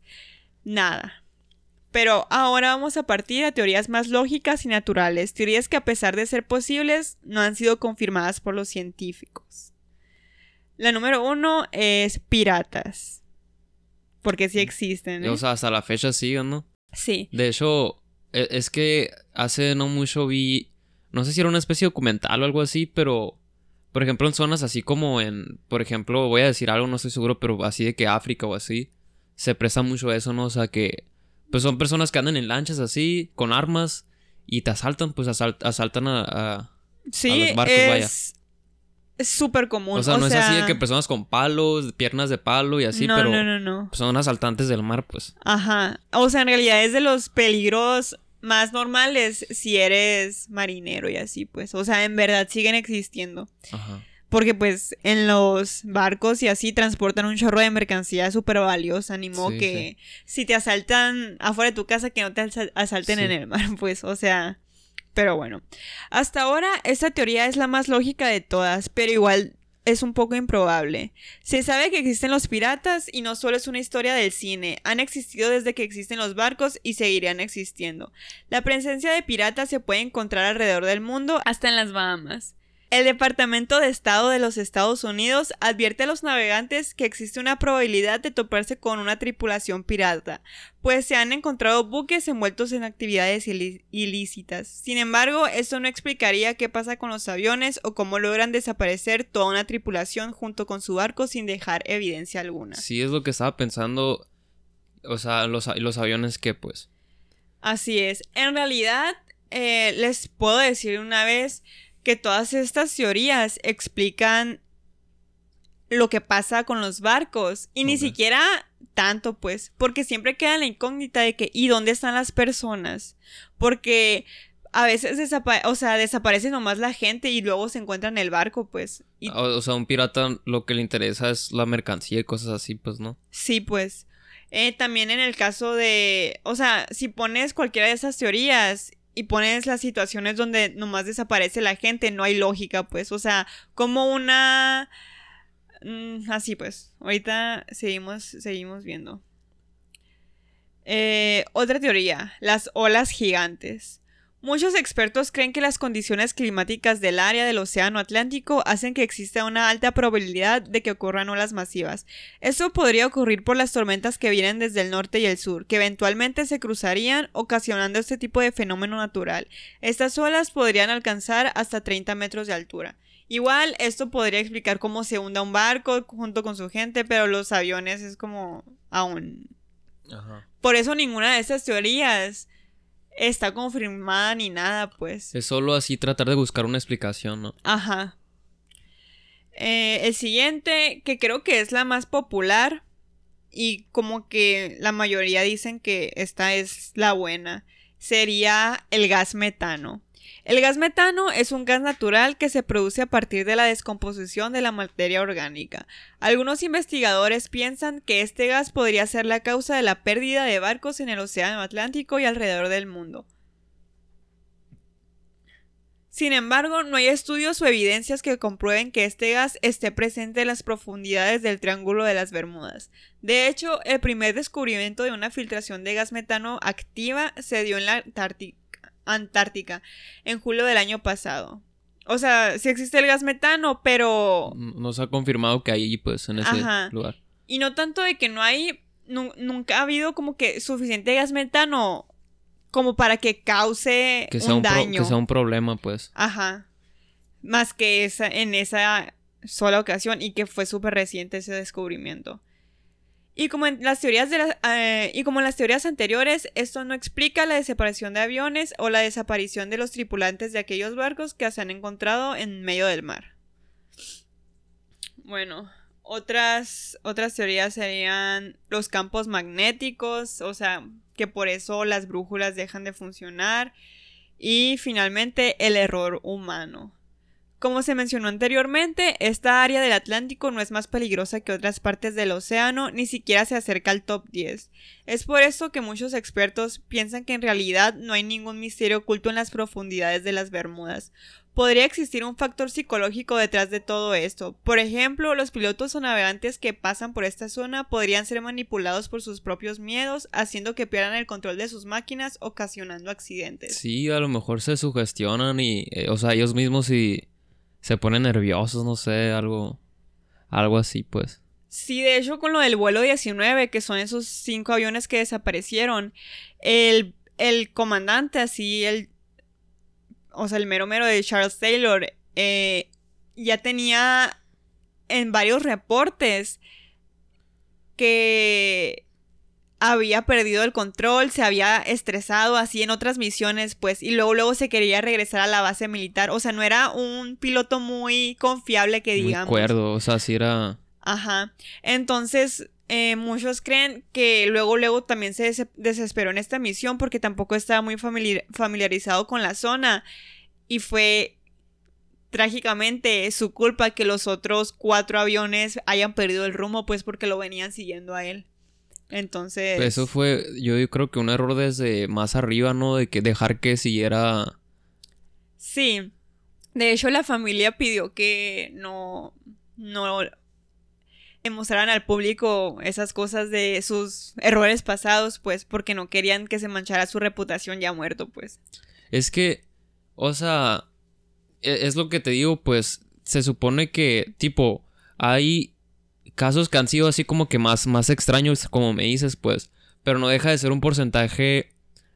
nada. Pero ahora vamos a partir a teorías más lógicas y naturales, teorías que a pesar de ser posibles, no han sido confirmadas por los científicos. La número uno es piratas. Porque sí existen.
¿eh? O sea, hasta la fecha siguen, ¿no?
Sí.
De hecho, es que hace no mucho vi, no sé si era una especie de documental o algo así, pero, por ejemplo, en zonas así como en, por ejemplo, voy a decir algo, no estoy seguro, pero así de que África o así, se presta mucho eso, ¿no? O sea, que, pues son personas que andan en lanchas así, con armas, y te asaltan, pues asaltan a, a,
los barcos, es... vaya. Es súper común.
O sea, no es así de que personas con palos, piernas de palo y así, pero no, no, no. son asaltantes del mar, pues.
Ajá. O sea, en realidad es de los peligros más normales si eres marinero y así, pues. O sea, en verdad siguen existiendo. Ajá. Porque pues en los barcos y así transportan un chorro de mercancía súper valiosa, ni modo que si te asaltan afuera de tu casa que no te asalten en el mar, [LAUGHS] pues, o sea, pero bueno. Hasta ahora esta teoría es la más lógica de todas, pero igual es un poco improbable. Se sabe que existen los piratas y no solo es una historia del cine, han existido desde que existen los barcos y seguirían existiendo. La presencia de piratas se puede encontrar alrededor del mundo, hasta en las Bahamas. El Departamento de Estado de los Estados Unidos advierte a los navegantes que existe una probabilidad de toparse con una tripulación pirata, pues se han encontrado buques envueltos en actividades ilícitas. Sin embargo, eso no explicaría qué pasa con los aviones o cómo logran desaparecer toda una tripulación junto con su barco sin dejar evidencia alguna.
Sí, es lo que estaba pensando. O sea, los, aviones que pues.
Así es. En realidad, eh, les puedo decir una vez que todas estas teorías explican lo que pasa con los barcos y ni siquiera tanto pues porque siempre queda la incógnita de que ¿y dónde están las personas? Porque a veces o sea, desaparece nomás la gente y luego se encuentra en el barco, pues.
O, sea, un pirata lo que le interesa es la mercancía y cosas así, pues, ¿no?
Sí, pues. Eh, también en el caso de, o sea, si pones cualquiera de esas teorías y pones las situaciones donde nomás desaparece la gente, no hay lógica, pues, o sea, como una... Mm, así pues, ahorita seguimos, seguimos viendo. Eh, otra teoría, las olas gigantes. Muchos expertos creen que las condiciones climáticas del área del Océano Atlántico hacen que exista una alta probabilidad de que ocurran olas masivas. Esto podría ocurrir por las tormentas que vienen desde el norte y el sur, que eventualmente se cruzarían, ocasionando este tipo de fenómeno natural. Estas olas podrían alcanzar hasta 30 metros de altura. Igual, esto podría explicar cómo se hunda un barco junto con su gente, pero los aviones es como aún. Por eso ninguna de estas teorías está confirmada ni nada, pues.
Es solo así tratar de buscar una explicación, ¿no?
Ajá. Eh, el siguiente, que creo que es la más popular y como que la mayoría dicen que esta es la buena, sería el gas metano. El gas metano es un gas natural que se produce a partir de la descomposición de la materia orgánica. Algunos investigadores piensan que este gas podría ser la causa de la pérdida de barcos en el Océano Atlántico y alrededor del mundo. Sin embargo, no hay estudios o evidencias que comprueben que este gas esté presente en las profundidades del Triángulo de las Bermudas. De hecho, el primer descubrimiento de una filtración de gas metano activa se dio en la Antártica Antártica en julio del año pasado. O sea, sí existe el gas metano, pero...
No se ha confirmado que hay, pues, en ese lugar.
Y no tanto de que no hay... nunca ha habido como que suficiente gas metano como para que cause un, daño.
que sea un problema, pues.
Ajá. Más que esa, en esa sola ocasión y que fue súper reciente ese descubrimiento. Y como en las teorías de eh, y como en las teorías anteriores, esto no explica la desaparición de aviones o la desaparición de los tripulantes de aquellos barcos que se han encontrado en medio del mar. Bueno, Otras, otras teorías serían los campos magnéticos, o sea, que por eso las brújulas dejan de funcionar. Y finalmente el error humano. Como se mencionó anteriormente, esta área del Atlántico no es más peligrosa que otras partes del océano, ni siquiera se acerca al top 10. Es por eso que muchos expertos piensan que en realidad no hay ningún misterio oculto en las profundidades de las Bermudas. Podría existir un factor psicológico detrás de todo esto. Por ejemplo, los pilotos o navegantes que pasan por esta zona podrían ser manipulados por sus propios miedos, haciendo que pierdan el control de sus máquinas, ocasionando accidentes.
Sí, a lo mejor se sugestionan y, eh, o sea, ellos mismos y se ponen nerviosos, no sé, algo, algo así, pues.
Sí, de hecho, con lo del vuelo 19, que son esos cinco aviones que desaparecieron, el, el comandante, así, el, o sea, el mero mero de Charles Taylor, eh, ya tenía en varios reportes que había perdido el control, se había estresado así en otras misiones, pues, y luego luego se quería regresar a la base militar. O sea, no era un piloto muy confiable que digamos.
Muy acuerdo, o sea, sí era.
Ajá. Entonces, eh, muchos creen que luego luego también se desesperó en esta misión porque tampoco estaba muy familiarizado con la zona. Y fue trágicamente su culpa que los otros cuatro aviones hayan perdido el rumbo, pues porque lo venían siguiendo a él. Entonces.
Eso fue, yo creo que un error desde más arriba, ¿no? De que dejar que siguiera.
Sí. De hecho, la familia pidió que no. No mostraran al público esas cosas de sus errores pasados, pues, porque no querían que se manchara su reputación ya muerto, pues.
Es que, o sea, e, es lo que te digo, pues, se supone que, tipo, hay casos que han sido así como que más, más extraños, como me dices, pues, pero no deja de ser un porcentaje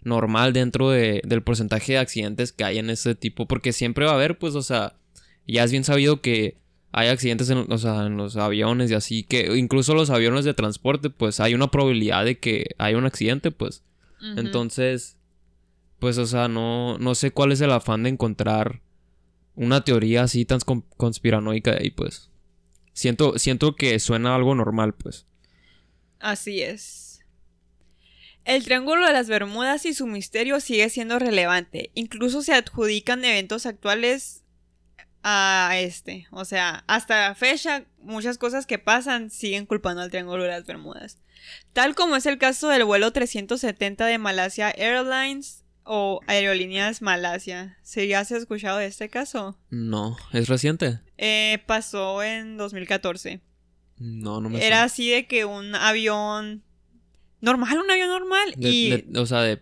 normal dentro de, del porcentaje de accidentes que hay en ese tipo, porque siempre va a haber, pues, o sea, ya es bien sabido que hay accidentes en, en los aviones y así, que incluso los aviones de transporte, pues, hay una probabilidad de que haya un accidente, pues. Entonces, pues, o sea, no, no sé cuál es el afán de encontrar una teoría así tan conspiranoica y pues. Siento, siento que suena algo normal, pues.
Así es. El Triángulo de las Bermudas y su misterio sigue siendo relevante. Incluso se adjudican eventos actuales a este. O sea, hasta la fecha, muchas cosas que pasan siguen culpando al Triángulo de las Bermudas. Tal como es el caso del vuelo 370 de Malasia Airlines o Aerolíneas Malasia. ¿Sí has escuchado de este caso?
No, ¿es reciente?
Eh, pasó en 2014.
No, no me
Era así de que un avión normal, un avión normal y...
o sea, de,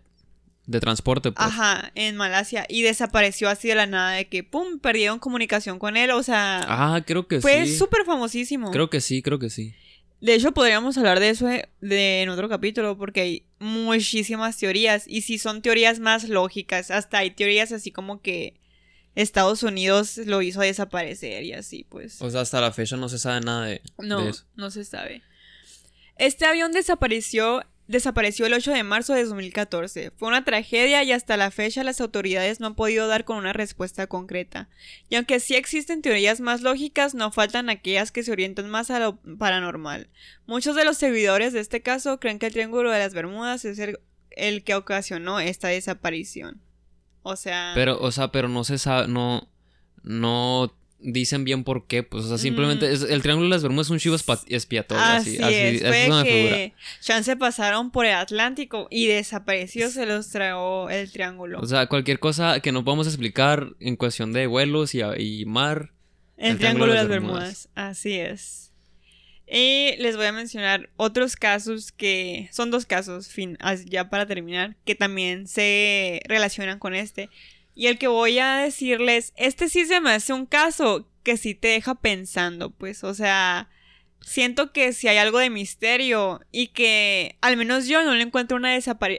de transporte. Pues.
Ajá, en Malasia. Y desapareció así de la nada, de que, ¡pum!, perdieron comunicación con él, o sea...
Ah, creo que
sí. Fue súper famosísimo.
Creo que sí, creo que sí.
De hecho, podríamos hablar de eso eh, de, en otro capítulo, porque hay muchísimas teorías. Y si son teorías más lógicas, hasta hay teorías así como que Estados Unidos lo hizo desaparecer y así, pues.
O sea, hasta la fecha no se sabe nada de,
no, No, se sabe. Este avión desapareció, desapareció el 8 de marzo de 2014. Fue una tragedia y hasta la fecha las autoridades no han podido dar con una respuesta concreta. Y aunque sí existen teorías más lógicas, no faltan aquellas que se orientan más a lo paranormal. Muchos de los seguidores de este caso creen que el Triángulo de las Bermudas es el que ocasionó esta desaparición. O sea.
Pero, o sea, pero no se sabe, no, no dicen bien por qué, pues, o sea, simplemente es, el Triángulo de las Bermudas es un chivo expiatorio.
Así, así, es, fue es que chance pasaron por el Atlántico y desapareció, se los trajo el Triángulo.
O sea, cualquier cosa que no podamos explicar en cuestión de vuelos y, y mar.
El, Triángulo, de las Bermudas. Así es. Y les voy a mencionar otros casos que son dos casos, fin, ya para terminar, que también se relacionan con este. Y el que voy a decirles, este sí se me hace un caso que sí te deja pensando, pues, o sea, siento que si hay algo de misterio y que al menos yo no le encuentro una,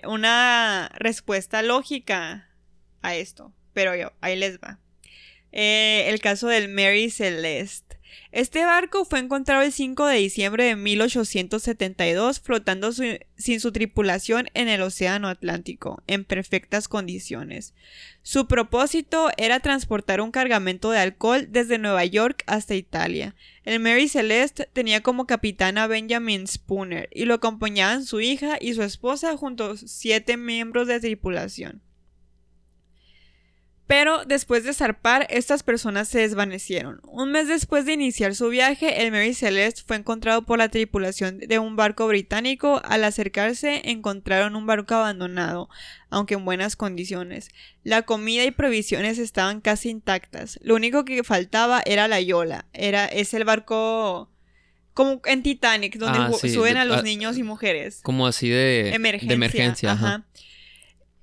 una respuesta lógica a esto, pero yo, ahí les va. Eh, el caso del Mary Celeste. Este barco fue encontrado el 5 de diciembre de 1872 flotando sin su tripulación en el Océano Atlántico, en perfectas condiciones. Su propósito era transportar un cargamento de alcohol desde Nueva York hasta Italia. El Mary Celeste tenía como capitana Benjamin Spooner y lo acompañaban su hija y su esposa junto a siete miembros de tripulación. Pero después de zarpar, estas personas se desvanecieron. Un mes después de iniciar su viaje, el Mary Celeste fue encontrado por la tripulación de un barco británico. Al acercarse, encontraron un barco abandonado, aunque en buenas condiciones. La comida y provisiones estaban casi intactas. Lo único que faltaba era la yola. Era, es el barco como en Titanic, donde
Ah, sí,
suben a los
ah,
niños y mujeres.
Como así de
Emergencia.
de emergencia. ajá.
ajá.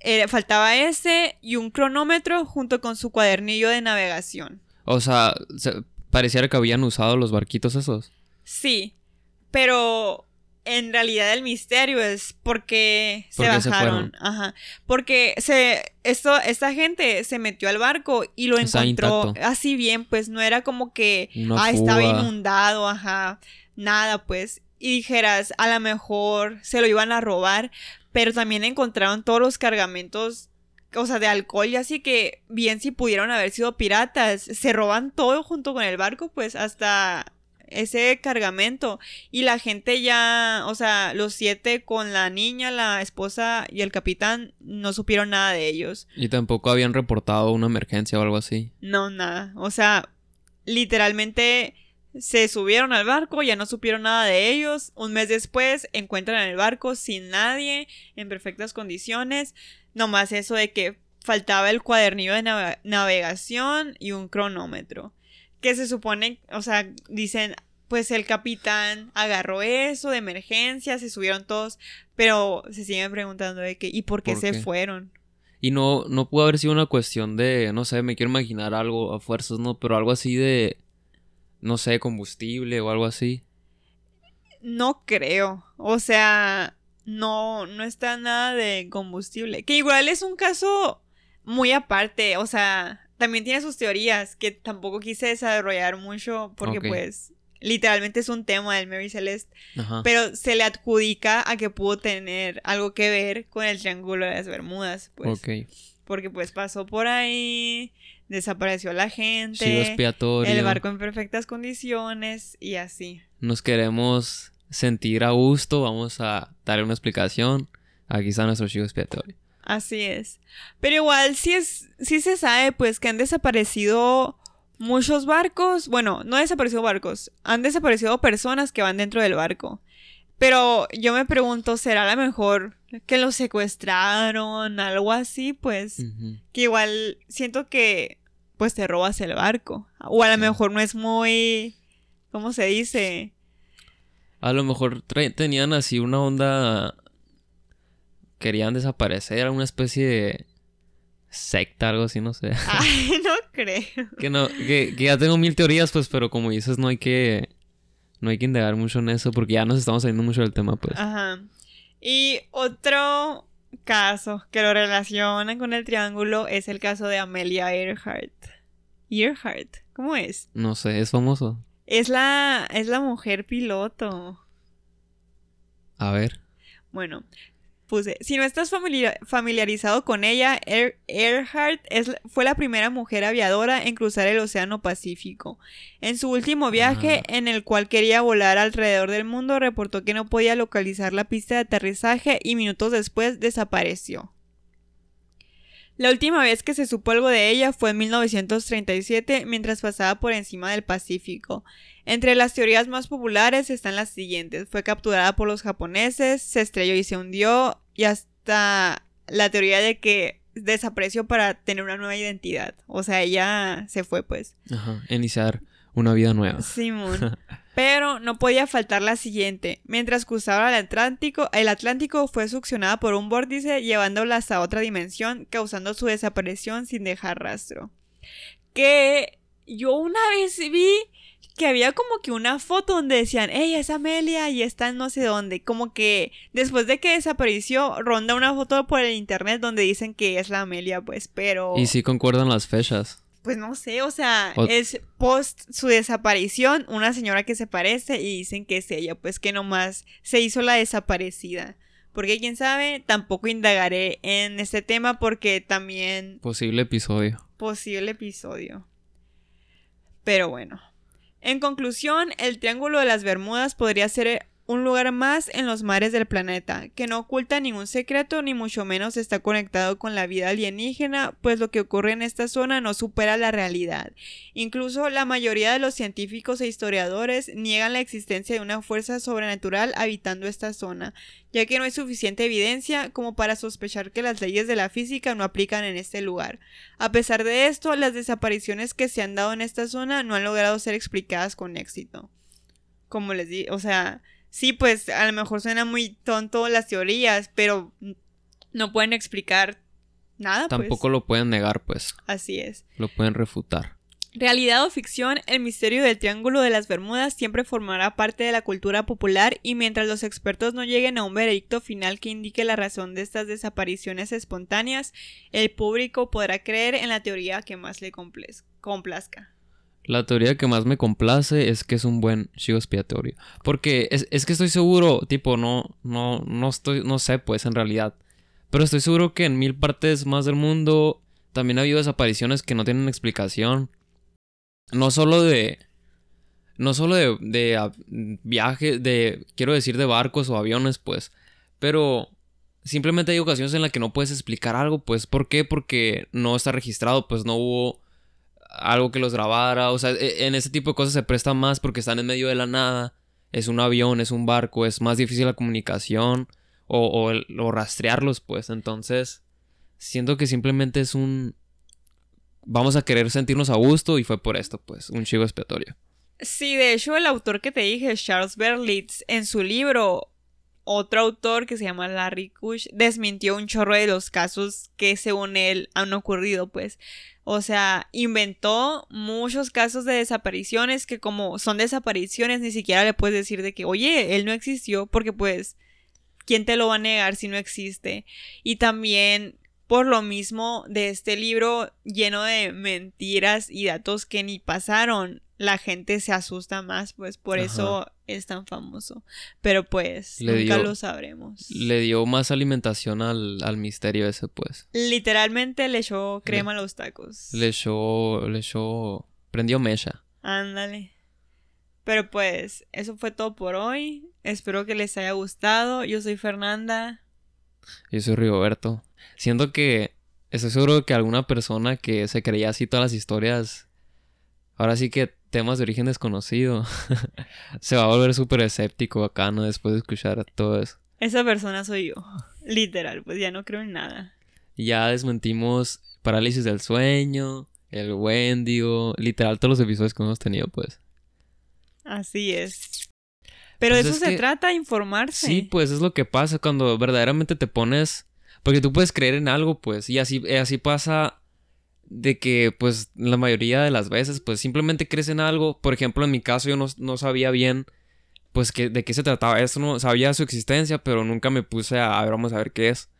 Eh, faltaba ese y un cronómetro junto con su cuadernillo de navegación.
O sea, se- pareciera que habían usado los barquitos esos.
Sí, pero en realidad el misterio es por qué se
¿Por qué se
bajaron.
fueron?
Ajá. Porque se, esto, esta gente se metió al barco y lo
Está
encontró
intacto.
así bien, pues no era como que ah, estaba inundado, ajá. Nada, pues. Y dijeras, a lo mejor se lo iban a robar, pero también encontraron todos los cargamentos, o sea, de alcohol y así que bien si pudieron haber sido piratas, se roban todo junto con el barco, pues hasta ese cargamento y la gente ya, o sea, los siete con la niña, la esposa y el capitán no supieron nada de ellos.
Y tampoco habían reportado una emergencia o algo así.
No, nada. O sea, literalmente se subieron al barco, ya no supieron nada de ellos. Un mes después encuentran el barco sin nadie, en perfectas condiciones. Nomás eso de que faltaba el cuadernillo de nave- navegación y un cronómetro. Que se supone, o sea, dicen, pues el capitán agarró eso de emergencia, se subieron todos, pero se siguen preguntando de que, ¿y por qué
¿Por
se
qué?
fueron?
Y no, no pudo haber sido una cuestión de, no sé, me quiero imaginar algo a fuerzas, ¿no? Pero algo así de, no sé, combustible o algo así.
No creo. O sea, no, no está nada de combustible. Que igual es un caso muy aparte. O sea, también tiene sus teorías que tampoco quise desarrollar mucho porque pues literalmente es un tema del Mary Celeste.
Ajá.
Pero se le adjudica a que pudo tener algo que ver con el Triángulo de las Bermudas. Pues.
ok.
Porque pues pasó por ahí, desapareció la gente. El barco en perfectas condiciones y así.
Nos queremos sentir a gusto, vamos a darle una explicación. Aquí está nuestro chivo expiatorio.
Así es. Pero igual sí es, sí se sabe pues que han desaparecido muchos barcos. Bueno, no han desaparecido barcos, han desaparecido personas que van dentro del barco. Pero yo me pregunto, ¿será a lo mejor que los secuestraron? Algo así, pues. Que igual siento que pues te robas el barco. O a lo
Sí.
mejor no es muy. ¿Cómo se dice?
A lo mejor tenían así una onda. Querían desaparecer, una especie de secta, algo así, no sé. [LAUGHS]
Ay, no creo.
que no, que, que ya tengo mil teorías, pues, pero como dices, no hay que. No hay que indagar mucho en eso, porque ya nos estamos saliendo mucho del tema, pues.
Ajá. Y otro caso que lo relacionan con el triángulo es el caso de Amelia Earhart. Earhart, ¿cómo es?
No sé, es famoso.
Es la, es la mujer piloto.
A ver.
Bueno, puse, si no estás familiar- familiarizado con ella, Ear- Earhart es, fue la primera mujer aviadora en cruzar el Océano Pacífico. En su último viaje,
Ah.
en el cual quería volar alrededor del mundo, reportó que no podía localizar la pista de aterrizaje y minutos después desapareció. La última vez que se supo algo de ella fue en 1937 mientras pasaba por encima del Pacífico. Entre las teorías más populares están las siguientes. Fue capturada por los japoneses, se estrelló y se hundió, y hasta la teoría de que desapareció para tener una nueva identidad. O sea, ella se fue pues.
Ajá. Iniciar una vida nueva.
Simón. [LAUGHS] Pero no podía faltar la siguiente. Mientras cruzaba el Atlántico, el Atlántico fue succionada por un vórtice llevándola hasta otra dimensión, causando su desaparición sin dejar rastro. Que yo una vez vi que había como que una foto donde decían, ella es Amelia y está en no sé dónde. Como que después de que desapareció, ronda una foto por el internet donde dicen que es la Amelia, pues, pero...
Y sí concuerdan las fechas.
Pues no sé, o sea,
O-
es post su desaparición, una señora que se parece y dicen que es ella, pues que nomás se hizo la desaparecida. Porque quién sabe, tampoco indagaré en este tema porque también
Posible episodio.
posible episodio. Pero bueno. En conclusión, el Triángulo de las Bermudas podría ser un lugar más en los mares del planeta, que no oculta ningún secreto ni mucho menos está conectado con la vida alienígena, pues lo que ocurre en esta zona no supera la realidad. Incluso la mayoría de los científicos e historiadores niegan la existencia de una fuerza sobrenatural habitando esta zona, ya que no hay suficiente evidencia como para sospechar que las leyes de la física no aplican en este lugar. A pesar de esto, las desapariciones que se han dado en esta zona no han logrado ser explicadas con éxito. Como les di, o sea, sí, pues a lo mejor suena muy tonto las teorías, pero no pueden explicar nada. pues.
Tampoco lo pueden negar, pues.
Así es.
Lo pueden refutar.
Realidad o ficción, el misterio del Triángulo de las Bermudas siempre formará parte de la cultura popular y mientras los expertos no lleguen a un veredicto final que indique la razón de estas desapariciones espontáneas, el público podrá creer en la teoría que más le complazca.
La teoría que más me complace es que es un buen chivo expiatorio. Porque es, es que estoy seguro, tipo, no, no, no estoy, no sé, pues, en realidad. Pero estoy seguro que en mil partes más del mundo también ha habido desapariciones que no tienen explicación. No solo de. No solo de, de ah, viajes, de. Quiero decir, de barcos o aviones, pues. Pero simplemente hay ocasiones en las que no puedes explicar algo, pues. ¿Por qué? Porque no está registrado, pues no hubo algo que los grabara. O sea, e- en ese tipo de cosas se presta más porque están en medio de la nada. Es un avión, es un barco, es más difícil la comunicación o, o, rastrearlos, pues. Entonces, siento que simplemente es un... Vamos a querer sentirnos a gusto y fue por esto, pues, un chivo expiatorio.
Sí, de hecho, el autor que te dije, Charles Berlitz, en su libro, otro autor que se llama Larry Kush, desmintió un chorro de los casos que según él han ocurrido, pues. O sea, inventó muchos casos de desapariciones que como son desapariciones ni siquiera le puedes decir de que, oye, él no existió porque pues, ¿quién te lo va a negar si no existe? Y también por lo mismo de este libro lleno de mentiras y datos que ni pasaron, la gente se asusta más, pues por
Ajá.
eso es tan famoso. Pero pues
Le
nunca
dio-
lo sabremos.
Le dio más alimentación al, al misterio ese, pues.
Literalmente le echó crema a los tacos.
Le echó... Le echó... Prendió mecha.
Ándale. Pero pues, eso fue todo por hoy. Espero que les haya gustado. Yo soy Fernanda.
Yo soy Rigoberto. Siento que estoy seguro que alguna persona que se creía así todas las historias, ahora sí que temas de origen desconocido, [LAUGHS] se va a volver súper escéptico acá, ¿no? Después de escuchar todo eso.
Esa persona soy yo. [LAUGHS] Literal, pues ya no creo en nada.
Ya desmentimos parálisis del sueño, el Wendigo, literal todos los episodios que hemos tenido, pues.
Así es. Pero
Pues
de
es
eso se
que-
trata, informarse.
Sí, pues es lo que pasa cuando verdaderamente te pones. Porque tú puedes creer en algo, pues. Y así, así pasa de que, pues, la mayoría de las veces, pues simplemente crees en algo. Por ejemplo, en mi caso, yo no, no sabía bien, pues, que, de qué se trataba eso. No sabía su existencia, pero nunca me puse a, a ver, vamos a ver qué es.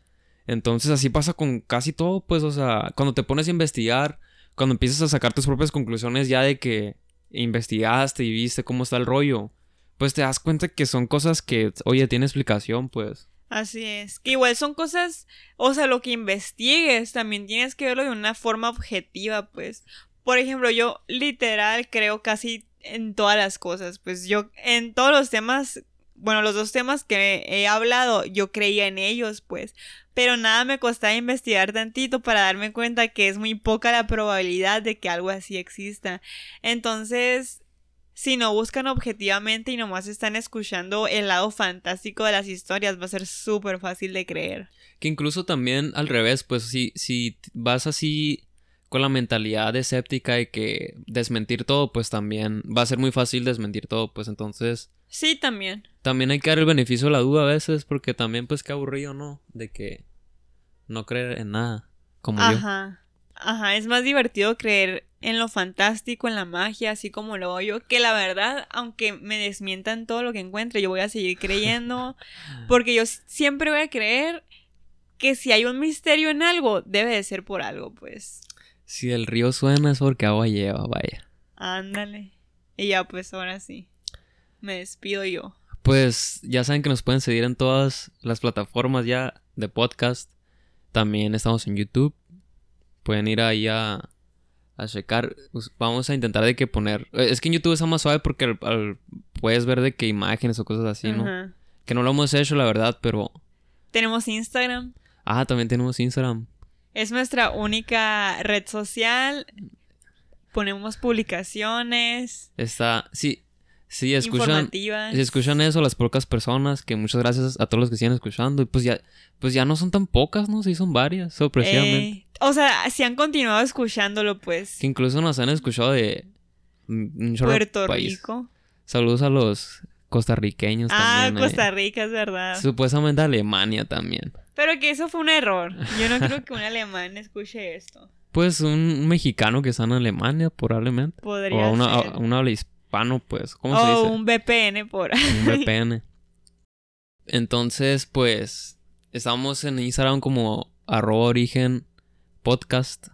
Entonces, así pasa con casi todo, pues, o sea, cuando te pones a investigar, cuando empiezas a sacar tus propias conclusiones ya de que investigaste y viste cómo está el rollo pues te das cuenta que son cosas que, oye, tiene explicación, pues.
Así es. Que igual son cosas, o sea, lo que investigues también tienes que verlo de una forma objetiva, pues. Por ejemplo, yo literal creo casi en todas las cosas, pues yo en todos los temas, bueno, los dos temas que he hablado, yo creía en ellos, pues. Pero nada me costaba investigar tantito para darme cuenta que es muy poca la probabilidad de que algo así exista. Entonces, si no buscan objetivamente y nomás están escuchando el lado fantástico de las historias, va a ser súper fácil de creer.
Que incluso también al revés, pues si, si vas así con la mentalidad escéptica de que desmentir todo, pues también va a ser muy fácil desmentir todo, pues entonces
Sí, también.
también hay que dar el beneficio de la duda a veces, porque también pues qué aburrido, ¿no? De que no creer en nada, como yo.
Ajá. Ajá, es más divertido creer en lo fantástico, en la magia, así como lo yo, que la verdad, aunque me desmientan todo lo que encuentre, yo voy a seguir creyendo, [LAUGHS] porque yo siempre voy a creer que si hay un misterio en algo, debe de ser por algo, pues.
Si el río suena es porque agua lleva, vaya.
Ándale. Y ya, pues ahora sí. Me despido yo.
Pues ya saben que nos pueden seguir en todas las plataformas ya de podcast. También estamos en YouTube. Pueden ir ahí a, a checar. Vamos a intentar de que poner... eh, Es que en YouTube está más suave porque al- al- puedes ver de que imágenes o cosas así, ¿no?
Ajá.
Que no lo hemos hecho, la verdad, pero...
Tenemos Instagram.
Ah, también tenemos Instagram.
Es nuestra única red social. Ponemos publicaciones
Está... Sí, sí, escuchan... Si escuchan eso las pocas personas, que muchas gracias a todos los que siguen escuchando. Y pues ya, pues ya no son tan pocas, ¿no? Sí son varias, sorpresivamente.
Eh, o sea, si han continuado escuchándolo, pues.
Que incluso nos han escuchado de un
Puerto. Rico.
Saludos a los costarriqueños
Ah,
también. eh.
Costa Rica, es verdad.
Supuestamente Alemania también.
Pero que eso fue un error. Yo no creo que un alemán escuche esto.
Pues un mexicano que está en Alemania, probablemente.
Podría
o una,
ser.
a- un habla hispano, pues. ¿Cómo se
o
dice?
un VPN por
Un VPN. Entonces, pues, estamos en Instagram como arroba origen podcast.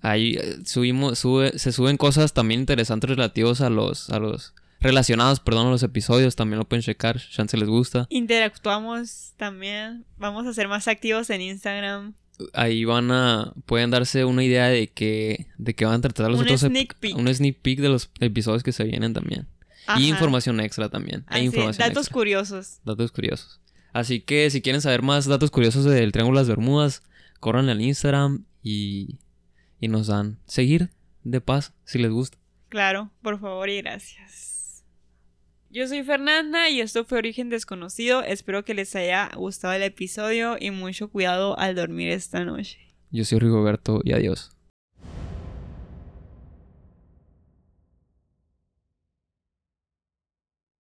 Ahí eh, subimos, sube, se suben cosas también interesantes relativos a los, a los, relacionados, perdón, a los episodios. También lo pueden checar, chance les gusta.
interactuamos también. Vamos a ser más activos en Instagram.
Ahí van a, pueden darse una idea de que, de que van a tratar los
un
otros,
sneak peek.
un sneak peek de los episodios que se vienen también.
Ajá.
Y información extra también. Hay información
datos
extra.
curiosos.
Datos curiosos. Así que si quieren saber más datos curiosos del Triángulo de las Bermudas, corran al Instagram y, y nos dan seguir de paz si les gusta.
Claro, por favor y gracias. Yo soy Fernanda y esto fue Origen Desconocido. Espero que les haya gustado el episodio y mucho cuidado al dormir esta noche.
Yo soy Rigoberto y adiós.